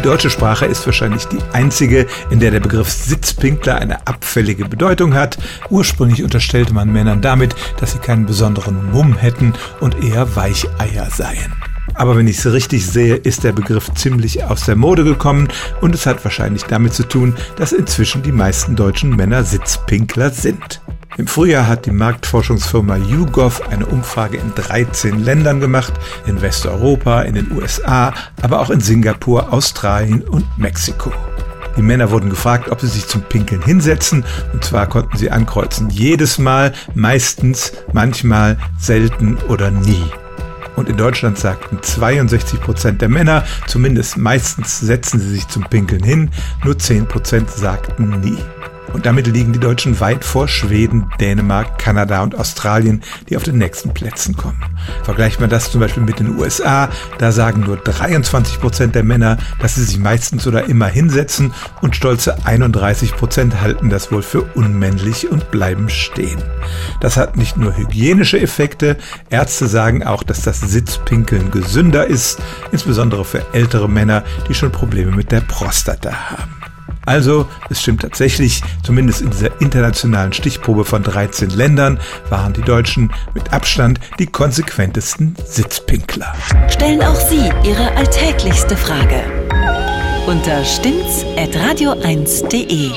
Die deutsche Sprache ist wahrscheinlich die einzige, in der der Begriff Sitzpinkler eine abfällige Bedeutung hat. Ursprünglich unterstellte man Männern damit, dass sie keinen besonderen Mumm hätten und eher Weicheier seien. Aber wenn ich es richtig sehe, ist der Begriff ziemlich aus der Mode gekommen und es hat wahrscheinlich damit zu tun, dass inzwischen die meisten deutschen Männer Sitzpinkler sind. Im Frühjahr hat die Marktforschungsfirma YouGov eine Umfrage in 13 Ländern gemacht, in Westeuropa, in den USA, aber auch in Singapur, Australien und Mexiko. Die Männer wurden gefragt, ob sie sich zum Pinkeln hinsetzen, und zwar konnten sie ankreuzen jedes Mal, meistens, manchmal, selten oder nie. Und in Deutschland sagten 62 Prozent der Männer, zumindest meistens setzen sie sich zum Pinkeln hin, nur 10 Prozent sagten nie. Und damit liegen die Deutschen weit vor Schweden, Dänemark, Kanada und Australien, die auf den nächsten Plätzen kommen. Vergleicht man das zum Beispiel mit den USA, da sagen nur 23 Prozent der Männer, dass sie sich meistens oder immer hinsetzen und stolze 31 Prozent halten das wohl für unmännlich und bleiben stehen. Das hat nicht nur hygienische Effekte, Ärzte sagen auch, dass das Sitzpinkeln gesünder ist, insbesondere für ältere Männer, die schon Probleme mit der Prostata haben. Also, es stimmt tatsächlich, zumindest in dieser internationalen Stichprobe von 13 Ländern waren die Deutschen mit Abstand die konsequentesten Sitzpinkler. Stellen auch Sie Ihre alltäglichste Frage unter stimmtz.radio1.de.